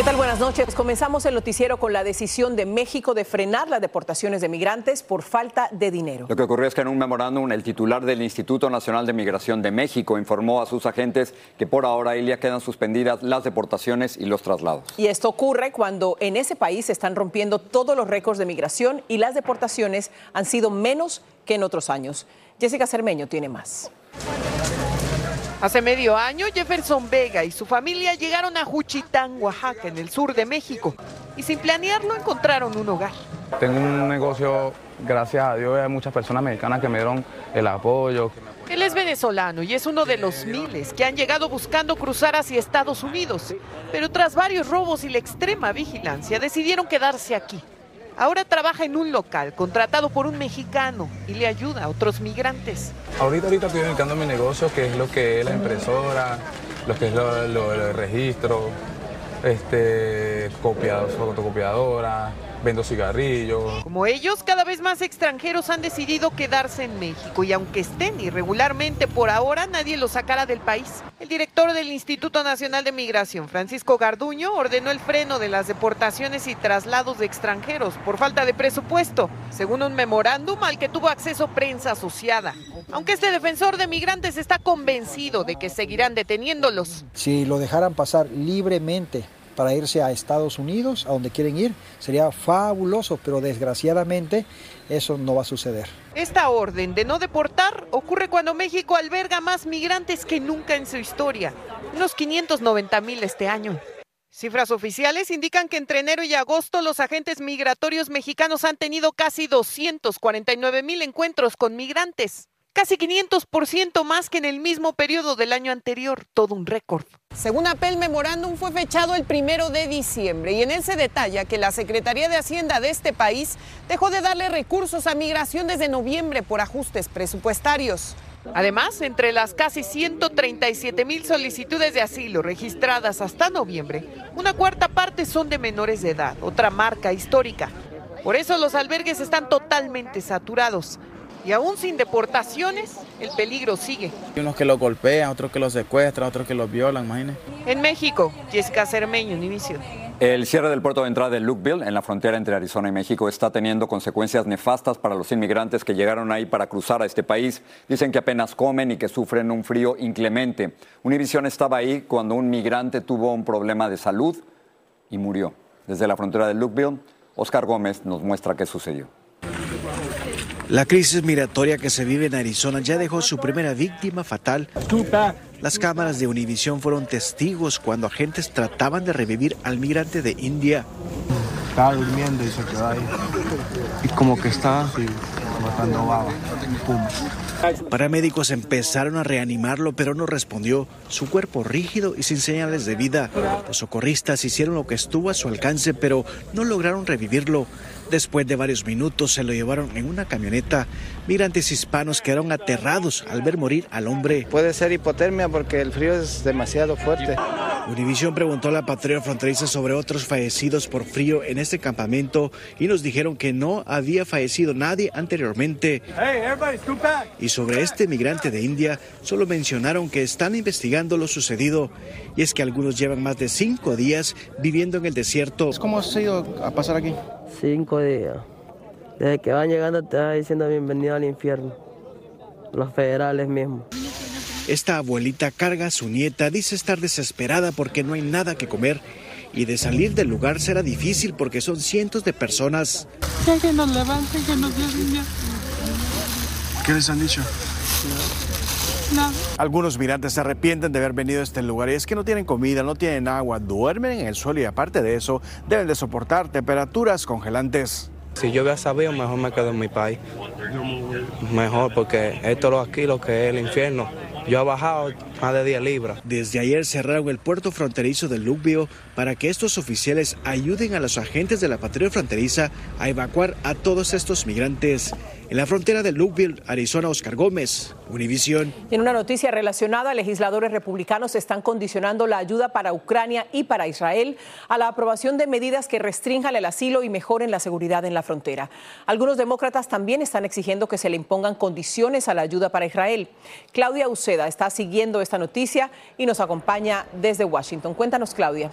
¿Qué tal? Buenas noches. Comenzamos el noticiero con la decisión de México de frenar las deportaciones de migrantes por falta de dinero. Lo que ocurrió es que en un memorándum el titular del Instituto Nacional de Migración de México informó a sus agentes que por ahora, Ilia, quedan suspendidas las deportaciones y los traslados. Y esto ocurre cuando en ese país se están rompiendo todos los récords de migración y las deportaciones han sido menos que en otros años. Jessica Cermeño tiene más. Hace medio año, Jefferson Vega y su familia llegaron a Juchitán, Oaxaca, en el sur de México, y sin planearlo encontraron un hogar. Tengo un negocio, gracias a Dios, hay muchas personas mexicanas que me dieron el apoyo. Él es venezolano y es uno de los miles que han llegado buscando cruzar hacia Estados Unidos, pero tras varios robos y la extrema vigilancia decidieron quedarse aquí. Ahora trabaja en un local contratado por un mexicano y le ayuda a otros migrantes. Ahorita, ahorita estoy dedicando a mi negocio, que es lo que es la impresora, lo que es lo, lo- registro, este, copiados, fotocopiadora, vendo cigarrillos. Como ellos, cada vez más extranjeros han decidido quedarse en México y aunque estén irregularmente por ahora, nadie los sacará del país. El director del Instituto Nacional de Migración, Francisco Garduño, ordenó el freno de las deportaciones y traslados de extranjeros por falta de presupuesto, según un memorándum al que tuvo acceso prensa asociada. Aunque este defensor de migrantes está convencido de que seguirán deteniéndolos. Si lo dejaran pasar libremente para irse a Estados Unidos, a donde quieren ir, sería fabuloso, pero desgraciadamente eso no va a suceder. Esta orden de no deportar ocurre cuando México alberga más migrantes que nunca en su historia, unos 590 mil este año. Cifras oficiales indican que entre enero y agosto los agentes migratorios mexicanos han tenido casi 249 mil encuentros con migrantes, casi 500% más que en el mismo periodo del año anterior, todo un récord. Según APEL, memorándum fue fechado el primero de diciembre y en él se detalla que la Secretaría de Hacienda de este país dejó de darle recursos a migración desde noviembre por ajustes presupuestarios. Además, entre las casi 137 mil solicitudes de asilo registradas hasta noviembre, una cuarta parte son de menores de edad, otra marca histórica. Por eso los albergues están totalmente saturados. Y aún sin deportaciones, el peligro sigue. Hay unos que los golpean, otros que los secuestran, otros que los violan, imagínense. En México, Jessica Cermeño, Univision. El cierre del puerto de entrada de Lukeville, en la frontera entre Arizona y México, está teniendo consecuencias nefastas para los inmigrantes que llegaron ahí para cruzar a este país. Dicen que apenas comen y que sufren un frío inclemente. Univision estaba ahí cuando un migrante tuvo un problema de salud y murió. Desde la frontera de Lukeville, Oscar Gómez nos muestra qué sucedió. La crisis migratoria que se vive en Arizona ya dejó su primera víctima fatal. Las cámaras de Univisión fueron testigos cuando agentes trataban de revivir al migrante de India. Estaba durmiendo y se quedó ahí. Y como que estaba así, botando baba. Pum. Paramédicos empezaron a reanimarlo, pero no respondió. Su cuerpo rígido y sin señales de vida. Los socorristas hicieron lo que estuvo a su alcance, pero no lograron revivirlo. Después de varios minutos se lo llevaron en una camioneta. Migrantes hispanos quedaron aterrados al ver morir al hombre. Puede ser hipotermia porque el frío es demasiado fuerte. Univisión preguntó a la patrulla fronteriza sobre otros fallecidos por frío en este campamento y nos dijeron que no había fallecido nadie anteriormente. Y sobre este migrante de India solo mencionaron que están investigando lo sucedido y es que algunos llevan más de cinco días viviendo en el desierto. ¿Cómo has ido a pasar aquí? Cinco días. Desde que van llegando te van diciendo bienvenido al infierno. Los federales mismos. Esta abuelita carga a su nieta, dice estar desesperada porque no hay nada que comer y de salir del lugar será difícil porque son cientos de personas. Ya que nos levanten, que nos den ya. ¿Qué les han dicho? No. Algunos migrantes se arrepienten de haber venido a este lugar y es que no tienen comida, no tienen agua, duermen en el suelo y aparte de eso deben de soportar temperaturas congelantes. Si yo hubiera sabido, mejor me quedo en mi país. Mejor porque esto lo aquí lo que es el infierno. Yo he bajado más de 10 libras. Desde ayer cerraron el puerto fronterizo de Lubio para que estos oficiales ayuden a los agentes de la patrulla fronteriza a evacuar a todos estos migrantes. En la frontera de Lubio, Arizona, Oscar Gómez, Univisión. En una noticia relacionada, legisladores republicanos están condicionando la ayuda para Ucrania y para Israel a la aprobación de medidas que restrinjan el asilo y mejoren la seguridad en la frontera. Algunos demócratas también están exigiendo que se le impongan condiciones a la ayuda para Israel. Claudia Uceda está siguiendo esta noticia y nos acompaña desde Washington. Cuéntanos, Claudia.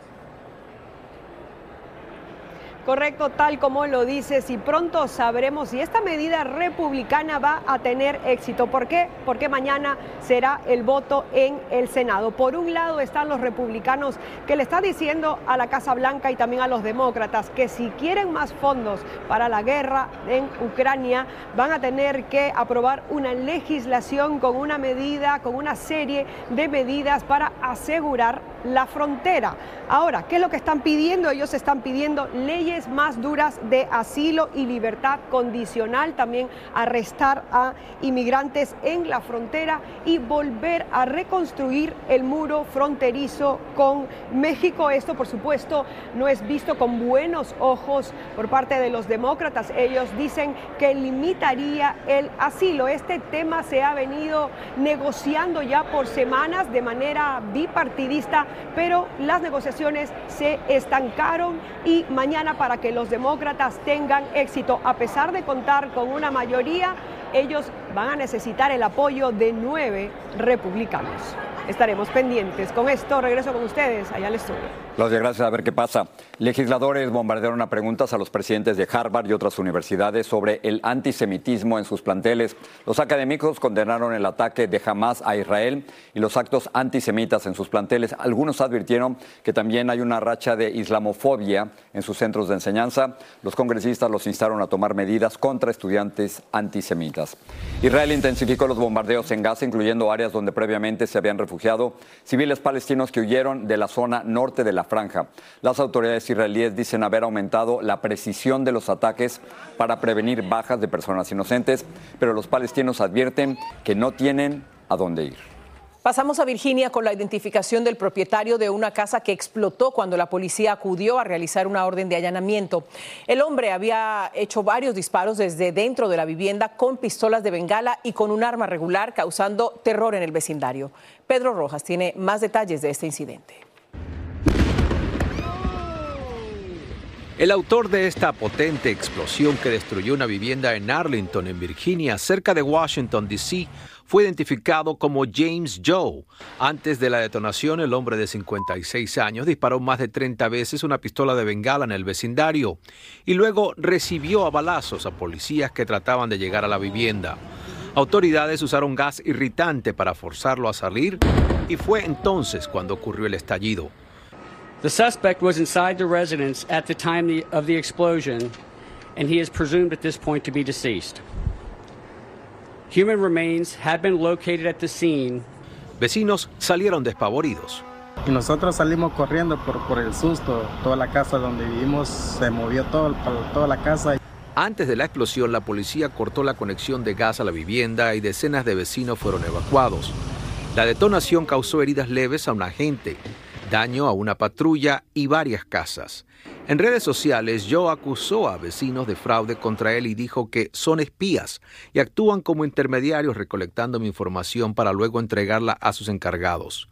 Correcto, tal como lo dices, y pronto sabremos si esta medida republicana va a tener éxito. ¿Por qué? Porque mañana será el voto en el Senado. Por un lado están los republicanos que le están diciendo a la Casa Blanca y también a los demócratas que si quieren más fondos para la guerra en Ucrania, van a tener que aprobar una legislación con una medida, con una serie de medidas para asegurar la frontera. Ahora, ¿qué es lo que están pidiendo? Ellos están pidiendo leyes más duras de asilo y libertad condicional, también arrestar a inmigrantes en la frontera y volver a reconstruir el muro fronterizo con México. Esto, por supuesto, no es visto con buenos ojos por parte de los demócratas. Ellos dicen que limitaría el asilo. Este tema se ha venido negociando ya por semanas de manera bipartidista pero las negociaciones se estancaron y mañana para que los demócratas tengan éxito, a pesar de contar con una mayoría, ellos van a necesitar el apoyo de nueve republicanos. Estaremos pendientes. Con esto regreso con ustedes allá al estudio. Claudia, gracias. A ver qué pasa. Legisladores bombardearon a preguntas a los presidentes de Harvard y otras universidades sobre el antisemitismo en sus planteles. Los académicos condenaron el ataque de Hamas a Israel y los actos antisemitas en sus planteles. Algunos advirtieron que también hay una racha de islamofobia en sus centros de enseñanza. Los congresistas los instaron a tomar medidas contra estudiantes antisemitas. Israel intensificó los bombardeos en Gaza, incluyendo áreas donde previamente se habían refugiado civiles palestinos que huyeron de la zona norte de la franja. Las autoridades israelíes dicen haber aumentado la precisión de los ataques para prevenir bajas de personas inocentes, pero los palestinos advierten que no tienen a dónde ir. Pasamos a Virginia con la identificación del propietario de una casa que explotó cuando la policía acudió a realizar una orden de allanamiento. El hombre había hecho varios disparos desde dentro de la vivienda con pistolas de bengala y con un arma regular, causando terror en el vecindario. Pedro Rojas tiene más detalles de este incidente. El autor de esta potente explosión que destruyó una vivienda en Arlington, en Virginia, cerca de Washington, D.C., fue identificado como James Joe. Antes de la detonación, el hombre de 56 años disparó más de 30 veces una pistola de bengala en el vecindario y luego recibió a balazos a policías que trataban de llegar a la vivienda. Autoridades usaron gas irritante para forzarlo a salir y fue entonces cuando ocurrió el estallido. The suspect was inside the residence at the time of the explosion, and he is presumed at this point to be deceased. Human remains have been located at the scene. Vecinos salieron despavoridos. Y nosotros salimos corriendo por, por el susto. Toda la casa donde vivimos se movió todo, toda la casa. Antes de la explosión, la policía cortó la conexión de gas a la vivienda y decenas de vecinos fueron evacuados. La detonación causó heridas leves a un agente daño a una patrulla y varias casas. En redes sociales, Joe acusó a vecinos de fraude contra él y dijo que son espías y actúan como intermediarios recolectando mi información para luego entregarla a sus encargados.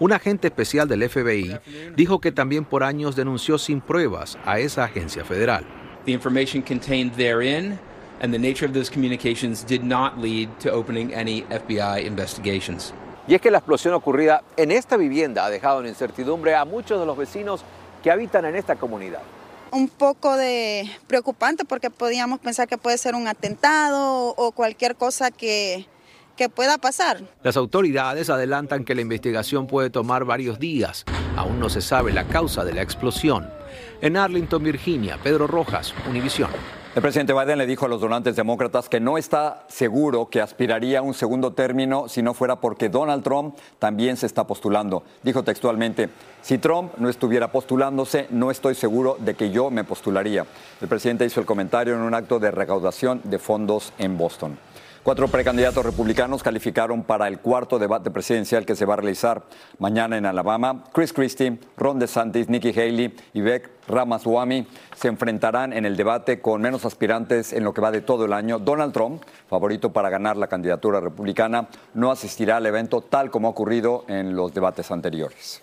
Un agente especial del FBI dijo que también por años denunció sin pruebas a esa agencia federal. The information contained therein and the nature of those communications did not lead to opening any FBI investigations. Y es que la explosión ocurrida en esta vivienda ha dejado en incertidumbre a muchos de los vecinos que habitan en esta comunidad. Un poco de preocupante porque podíamos pensar que puede ser un atentado o cualquier cosa que, que pueda pasar. Las autoridades adelantan que la investigación puede tomar varios días. Aún no se sabe la causa de la explosión. En Arlington, Virginia, Pedro Rojas, Univisión. El presidente Biden le dijo a los donantes demócratas que no está seguro que aspiraría a un segundo término si no fuera porque Donald Trump también se está postulando. Dijo textualmente, si Trump no estuviera postulándose, no estoy seguro de que yo me postularía. El presidente hizo el comentario en un acto de recaudación de fondos en Boston. Cuatro precandidatos republicanos calificaron para el cuarto debate presidencial que se va a realizar mañana en Alabama. Chris Christie, Ron DeSantis, Nikki Haley y Beck Ramaswamy se enfrentarán en el debate con menos aspirantes en lo que va de todo el año. Donald Trump, favorito para ganar la candidatura republicana, no asistirá al evento tal como ha ocurrido en los debates anteriores.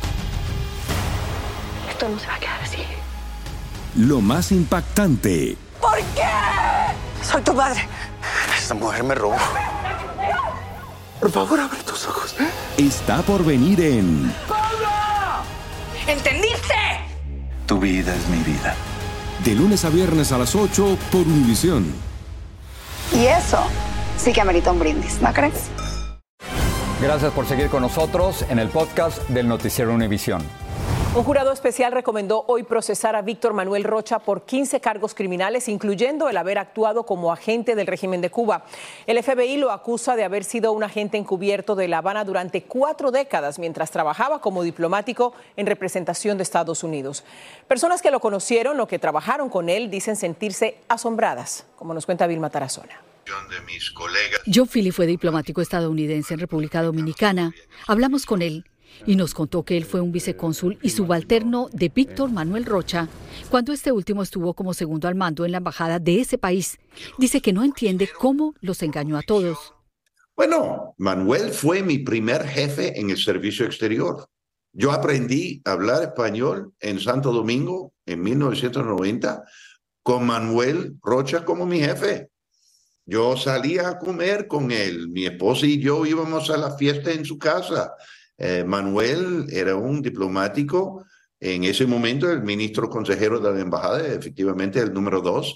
no se va a quedar así. lo más impactante, ¿Por qué? Soy tu padre. Esta mujer me robó. Por favor, abre tus ojos. está por venir en ¿Entendiste? Tu vida es mi vida. De lunes a viernes a las 8 por Univisión. Y eso sí que amerita un brindis, ¿no crees? Gracias por seguir con nosotros en el podcast del Noticiero Univisión. Un jurado especial recomendó hoy procesar a Víctor Manuel Rocha por 15 cargos criminales, incluyendo el haber actuado como agente del régimen de Cuba. El FBI lo acusa de haber sido un agente encubierto de La Habana durante cuatro décadas mientras trabajaba como diplomático en representación de Estados Unidos. Personas que lo conocieron o que trabajaron con él dicen sentirse asombradas, como nos cuenta Vilma Tarazona. John Philly fue diplomático estadounidense en República Dominicana. Hablamos con él y nos contó que él fue un vicecónsul y subalterno de Víctor Manuel Rocha cuando este último estuvo como segundo al mando en la embajada de ese país. Dice que no entiende cómo los engañó a todos. Bueno, Manuel fue mi primer jefe en el servicio exterior. Yo aprendí a hablar español en Santo Domingo en 1990 con Manuel Rocha como mi jefe. Yo salía a comer con él, mi esposa y yo íbamos a la fiesta en su casa. Eh, Manuel era un diplomático, en ese momento el ministro consejero de la embajada, efectivamente el número dos,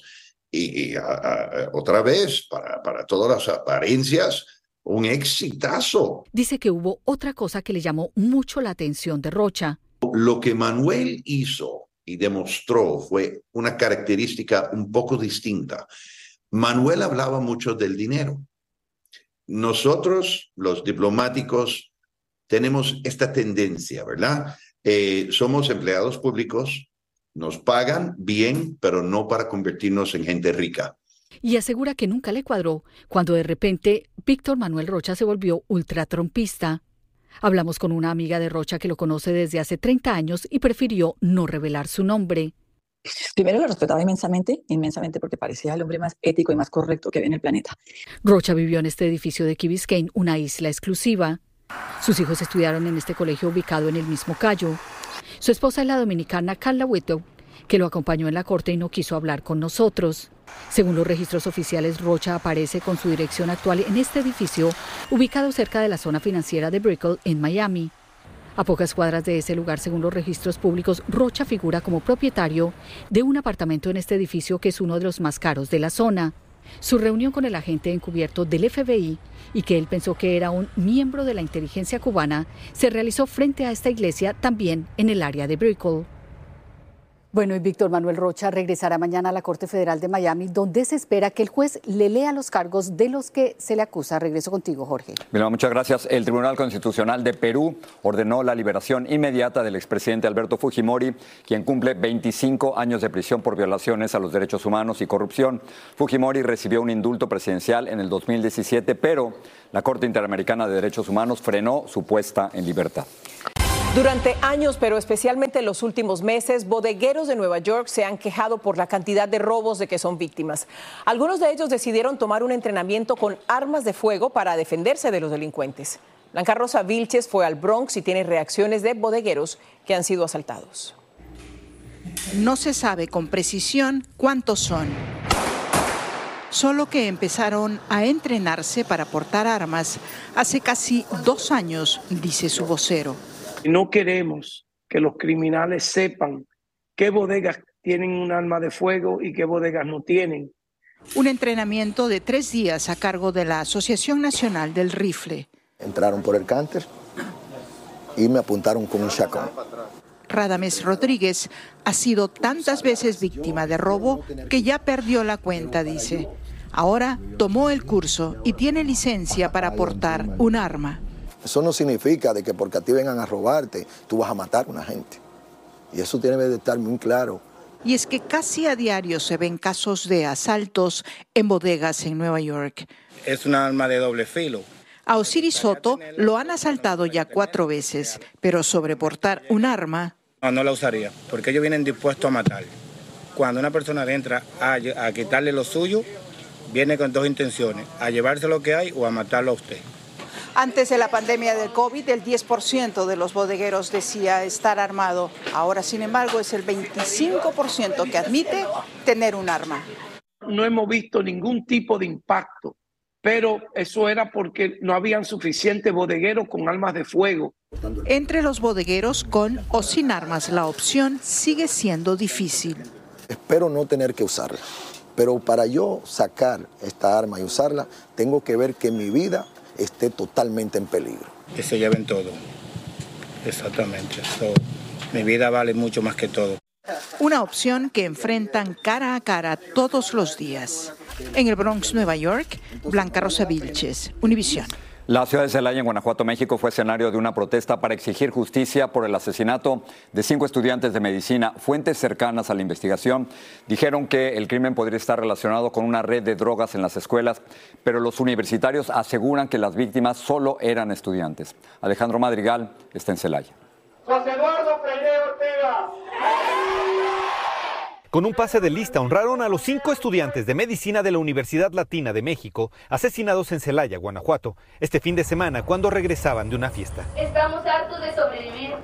y, y, a- a- otra vez, para, para todas las apariencias, un exitazo. Dice que hubo otra cosa que le llamó mucho la atención de Rocha. Lo que Manuel hizo y demostró fue una característica un poco distinta. Manuel hablaba mucho del dinero. Nosotros, los diplomáticos, tenemos esta tendencia, ¿verdad? Eh, somos empleados públicos, nos pagan bien, pero no para convertirnos en gente rica. y asegura que nunca le cuadró cuando de repente Víctor Manuel Rocha se volvió ultratrompista. Hablamos con una amiga de Rocha que lo conoce desde hace 30 años y prefirió no revelar su nombre. Primero lo respetaba inmensamente, inmensamente porque parecía el hombre más ético y más correcto que había en el planeta. Rocha vivió en este edificio de Key Biscayne, una isla exclusiva. Sus hijos estudiaron en este colegio ubicado en el mismo Cayo. Su esposa es la dominicana Carla Whitlow, que lo acompañó en la corte y no quiso hablar con nosotros. Según los registros oficiales, Rocha aparece con su dirección actual en este edificio, ubicado cerca de la zona financiera de Brickell, en Miami. A pocas cuadras de ese lugar, según los registros públicos, Rocha figura como propietario de un apartamento en este edificio que es uno de los más caros de la zona. Su reunión con el agente encubierto del FBI y que él pensó que era un miembro de la inteligencia cubana se realizó frente a esta iglesia también en el área de Brickell. Bueno, y Víctor Manuel Rocha regresará mañana a la Corte Federal de Miami, donde se espera que el juez le lea los cargos de los que se le acusa. Regreso contigo, Jorge. Vilma, muchas gracias. El Tribunal Constitucional de Perú ordenó la liberación inmediata del expresidente Alberto Fujimori, quien cumple 25 años de prisión por violaciones a los derechos humanos y corrupción. Fujimori recibió un indulto presidencial en el 2017, pero la Corte Interamericana de Derechos Humanos frenó su puesta en libertad. Durante años, pero especialmente en los últimos meses, bodegueros de Nueva York se han quejado por la cantidad de robos de que son víctimas. Algunos de ellos decidieron tomar un entrenamiento con armas de fuego para defenderse de los delincuentes. Blanca Rosa Vilches fue al Bronx y tiene reacciones de bodegueros que han sido asaltados. No se sabe con precisión cuántos son. solo que empezaron a entrenarse para portar armas hace casi dos años, dice su vocero. No queremos que los criminales sepan qué bodegas tienen un arma de fuego y qué bodegas no tienen. Un entrenamiento de tres días a cargo de la Asociación Nacional del Rifle. Entraron por el cánter y me apuntaron con un chacón. Radames Rodríguez ha sido tantas veces víctima de robo que ya perdió la cuenta, dice. Ahora tomó el curso y tiene licencia para portar un arma. Eso no significa de que porque a ti vengan a robarte, tú vas a matar a una gente. Y eso tiene que estar muy claro. Y es que casi a diario se ven casos de asaltos en bodegas en Nueva York. Es un arma de doble filo. A Osiris Soto lo han asaltado ya cuatro veces, pero sobre portar un arma... No, no la usaría, porque ellos vienen dispuestos a matar. Cuando una persona entra a, a quitarle lo suyo, viene con dos intenciones, a llevarse lo que hay o a matarlo a usted. Antes de la pandemia del COVID, el 10% de los bodegueros decía estar armado. Ahora, sin embargo, es el 25% que admite tener un arma. No hemos visto ningún tipo de impacto, pero eso era porque no habían suficientes bodegueros con armas de fuego. Entre los bodegueros con o sin armas, la opción sigue siendo difícil. Espero no tener que usarla, pero para yo sacar esta arma y usarla, tengo que ver que mi vida esté totalmente en peligro. Que se lleven todo. Exactamente. mi vida vale mucho más que todo. Una opción que enfrentan cara a cara todos los días. En el Bronx, Nueva York, Blanca Rosa Vilches, Univisión. La ciudad de Celaya, en Guanajuato, México, fue escenario de una protesta para exigir justicia por el asesinato de cinco estudiantes de medicina. Fuentes cercanas a la investigación dijeron que el crimen podría estar relacionado con una red de drogas en las escuelas, pero los universitarios aseguran que las víctimas solo eran estudiantes. Alejandro Madrigal está en Celaya. José Eduardo Ortega. Con un pase de lista honraron a los cinco estudiantes de medicina de la Universidad Latina de México asesinados en Celaya, Guanajuato, este fin de semana cuando regresaban de una fiesta. Estamos hartos de sobrevivir,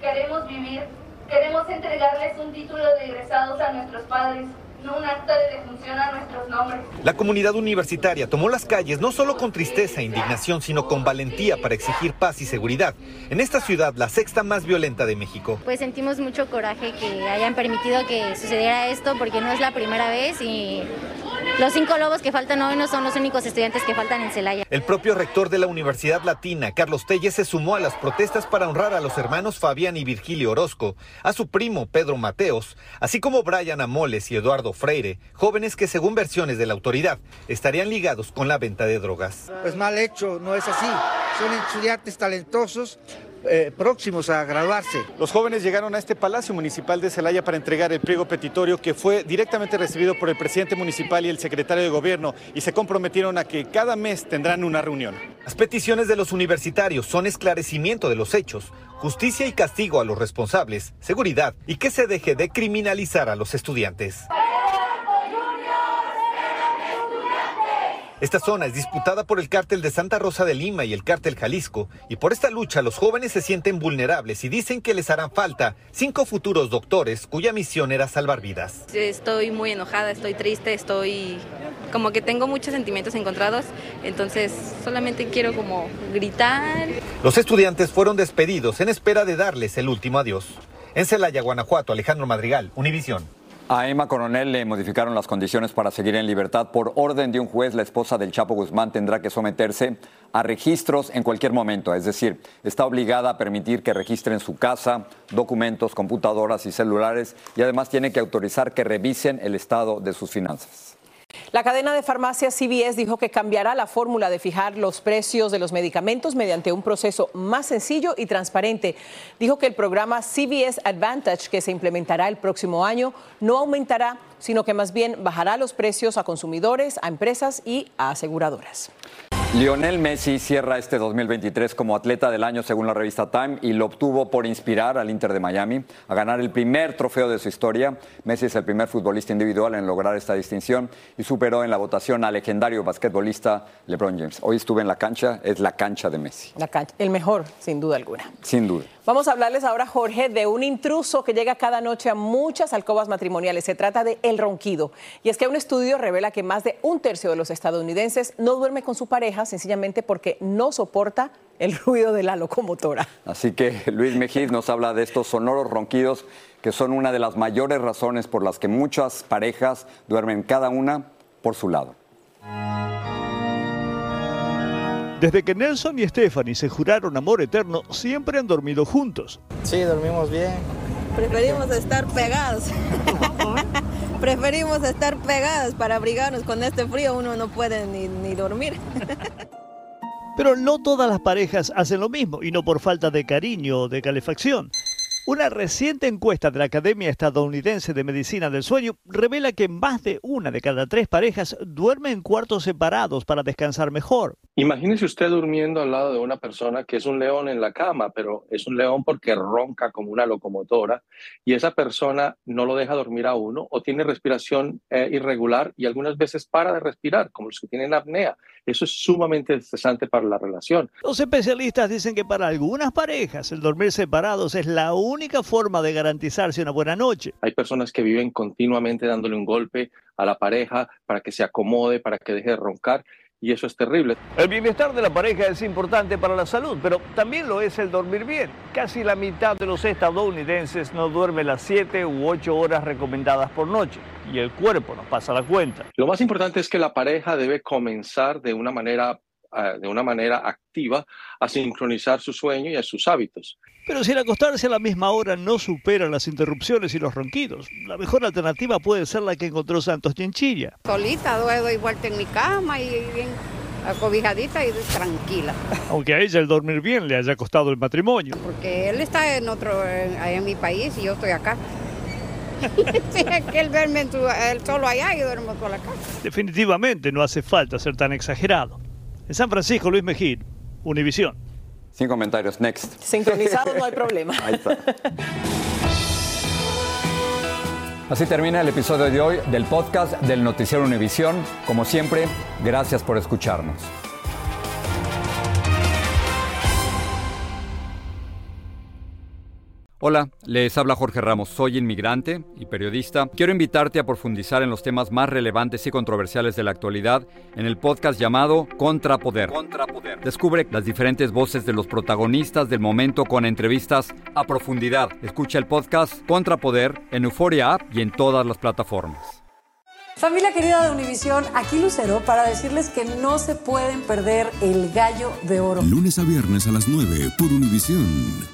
queremos vivir, queremos entregarles un título de egresados a nuestros padres no un acta de defunción a nuestros nombres. La comunidad universitaria tomó las calles no solo con tristeza e indignación, sino con valentía para exigir paz y seguridad. En esta ciudad, la sexta más violenta de México. Pues sentimos mucho coraje que hayan permitido que sucediera esto porque no es la primera vez y los cinco lobos que faltan hoy no son los únicos estudiantes que faltan en Celaya. El propio rector de la Universidad Latina, Carlos Telles, se sumó a las protestas para honrar a los hermanos Fabián y Virgilio Orozco, a su primo Pedro Mateos, así como Brian Amoles y Eduardo Freire, jóvenes que según versiones de la autoridad estarían ligados con la venta de drogas. Pues mal hecho, no es así. Son estudiantes talentosos eh, próximos a graduarse. Los jóvenes llegaron a este Palacio Municipal de Celaya para entregar el pliego petitorio que fue directamente recibido por el presidente municipal y el secretario de gobierno y se comprometieron a que cada mes tendrán una reunión. Las peticiones de los universitarios son esclarecimiento de los hechos, justicia y castigo a los responsables, seguridad y que se deje de criminalizar a los estudiantes. Esta zona es disputada por el cártel de Santa Rosa de Lima y el cártel Jalisco, y por esta lucha los jóvenes se sienten vulnerables y dicen que les harán falta cinco futuros doctores cuya misión era salvar vidas. Estoy muy enojada, estoy triste, estoy como que tengo muchos sentimientos encontrados, entonces solamente quiero como gritar. Los estudiantes fueron despedidos en espera de darles el último adiós. En Celaya, Guanajuato, Alejandro Madrigal, Univisión. A Emma Coronel le modificaron las condiciones para seguir en libertad. Por orden de un juez, la esposa del Chapo Guzmán tendrá que someterse a registros en cualquier momento. Es decir, está obligada a permitir que registren su casa, documentos, computadoras y celulares y además tiene que autorizar que revisen el estado de sus finanzas. La cadena de farmacias CVS dijo que cambiará la fórmula de fijar los precios de los medicamentos mediante un proceso más sencillo y transparente. Dijo que el programa CVS Advantage, que se implementará el próximo año, no aumentará, sino que más bien bajará los precios a consumidores, a empresas y a aseguradoras. Lionel Messi cierra este 2023 como atleta del año según la revista Time y lo obtuvo por inspirar al Inter de Miami a ganar el primer trofeo de su historia. Messi es el primer futbolista individual en lograr esta distinción y superó en la votación al legendario basquetbolista LeBron James. Hoy estuve en la cancha, es la cancha de Messi. La cancha, el mejor, sin duda alguna. Sin duda. Vamos a hablarles ahora, Jorge, de un intruso que llega cada noche a muchas alcobas matrimoniales. Se trata de el ronquido. Y es que un estudio revela que más de un tercio de los estadounidenses no duerme con su pareja sencillamente porque no soporta el ruido de la locomotora. Así que Luis Mejiz nos habla de estos sonoros ronquidos que son una de las mayores razones por las que muchas parejas duermen cada una por su lado. Desde que Nelson y Stephanie se juraron amor eterno, siempre han dormido juntos. Sí, dormimos bien. Preferimos estar pegados. Preferimos estar pegados para abrigarnos con este frío. Uno no puede ni, ni dormir. Pero no todas las parejas hacen lo mismo, y no por falta de cariño o de calefacción. Una reciente encuesta de la Academia Estadounidense de Medicina del Sueño revela que más de una de cada tres parejas duerme en cuartos separados para descansar mejor. Imagínese usted durmiendo al lado de una persona que es un león en la cama, pero es un león porque ronca como una locomotora y esa persona no lo deja dormir a uno o tiene respiración eh, irregular y algunas veces para de respirar, como los que tienen apnea. Eso es sumamente estresante para la relación. Los especialistas dicen que para algunas parejas el dormir separados es la única forma de garantizarse una buena noche. Hay personas que viven continuamente dándole un golpe a la pareja para que se acomode, para que deje de roncar y eso es terrible. El bienestar de la pareja es importante para la salud, pero también lo es el dormir bien. Casi la mitad de los estadounidenses no duerme las 7 u 8 horas recomendadas por noche y el cuerpo nos pasa la cuenta. Lo más importante es que la pareja debe comenzar de una manera de una manera activa a sincronizar su sueño y a sus hábitos. Pero si el acostarse a la misma hora no supera las interrupciones y los ronquidos, la mejor alternativa puede ser la que encontró Santos Chinchilla. Solita doy vuelta en mi cama y bien acobijadita y tranquila. Aunque a ella el dormir bien le haya costado el matrimonio. Porque él está en otro, en, en mi país y yo estoy acá. sí, que él duerme en su, él solo allá y duermo por acá. Definitivamente no hace falta ser tan exagerado. En San Francisco, Luis Mejid, Univisión. Sin comentarios, next. Sincronizado no hay problema. Ahí está. Así termina el episodio de hoy del podcast del Noticiero Univisión. Como siempre, gracias por escucharnos. Hola, les habla Jorge Ramos, soy inmigrante y periodista. Quiero invitarte a profundizar en los temas más relevantes y controversiales de la actualidad en el podcast llamado Contrapoder. Contrapoder. Descubre las diferentes voces de los protagonistas del momento con entrevistas a profundidad. Escucha el podcast Contrapoder en Euforia App y en todas las plataformas. Familia querida de Univisión, aquí Lucero para decirles que no se pueden perder el gallo de oro. Lunes a viernes a las 9 por Univisión.